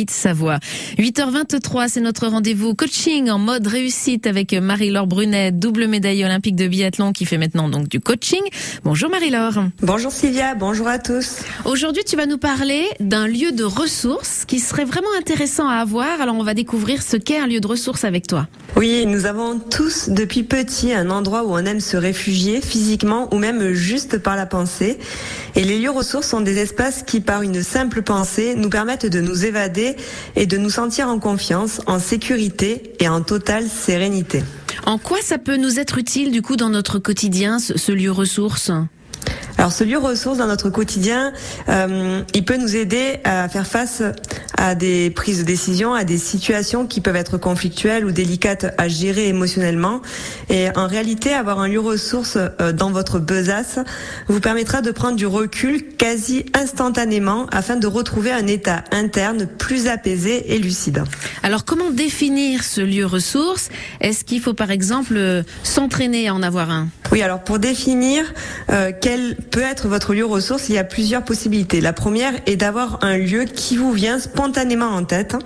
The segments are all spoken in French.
Haït-Savoie. 8h23, c'est notre rendez-vous coaching en mode réussite avec Marie-Laure Brunet, double médaille olympique de biathlon qui fait maintenant donc du coaching. Bonjour Marie-Laure. Bonjour Sylvia, bonjour à tous. Aujourd'hui, tu vas nous parler d'un lieu de ressources qui serait vraiment intéressant à avoir. Alors, on va découvrir ce qu'est un lieu de ressources avec toi. Oui, nous avons tous depuis petit un endroit où on aime se réfugier physiquement ou même juste par la pensée. Et les lieux ressources sont des espaces qui, par une simple pensée, nous permettent de nous évader et de nous sentir en confiance, en sécurité et en totale sérénité. En quoi ça peut nous être utile du coup dans notre quotidien, ce, ce lieu ressource? Alors ce lieu ressource dans notre quotidien, euh, il peut nous aider à faire face à des prises de décision, à des situations qui peuvent être conflictuelles ou délicates à gérer émotionnellement. Et en réalité, avoir un lieu ressource euh, dans votre besace vous permettra de prendre du recul quasi instantanément afin de retrouver un état interne plus apaisé et lucide. Alors comment définir ce lieu ressource? Est-ce qu'il faut par exemple euh, s'entraîner à en avoir un? Oui, alors pour définir euh, quel peut être votre lieu ressource, il y a plusieurs possibilités. La première est d'avoir un lieu qui vous vient spontanément en tête.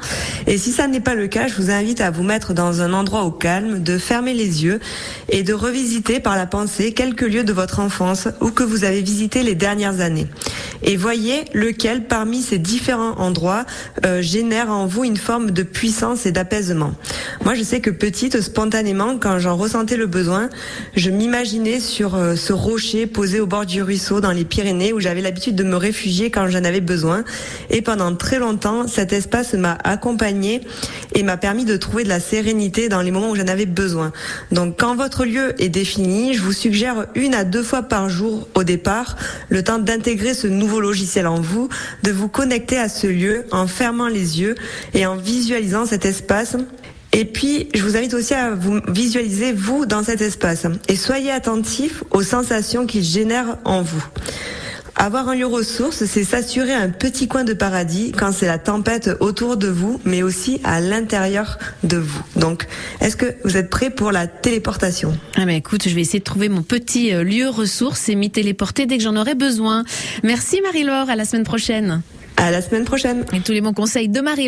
Et si ça n'est pas le cas, je vous invite à vous mettre dans un endroit au calme, de fermer les yeux et de revisiter par la pensée quelques lieux de votre enfance ou que vous avez visité les dernières années. Et voyez lequel parmi ces différents endroits euh, génère en vous une forme de puissance et d'apaisement. Moi, je sais que petite, spontanément, quand j'en ressentais le besoin, je m'imaginais sur euh, ce rocher posé au bord du ruisseau dans les Pyrénées où j'avais l'habitude de me réfugier quand j'en avais besoin. Et pendant très longtemps, cet espace m'a accompagné et m'a permis de trouver de la sérénité dans les moments où j'en avais besoin. Donc quand votre lieu est défini, je vous suggère une à deux fois par jour au départ, le temps d'intégrer ce nouveau logiciel en vous, de vous connecter à ce lieu en fermant les yeux et en visualisant cet espace et puis, je vous invite aussi à vous visualiser vous dans cet espace et soyez attentif aux sensations qu'il génère en vous. Avoir un lieu ressource, c'est s'assurer un petit coin de paradis quand c'est la tempête autour de vous, mais aussi à l'intérieur de vous. Donc, est-ce que vous êtes prêts pour la téléportation? Ah ben écoute, je vais essayer de trouver mon petit euh, lieu ressource et m'y téléporter dès que j'en aurai besoin. Merci Marie-Laure, à la semaine prochaine. À la semaine prochaine. Et tous les bons conseils de Marie-Laure.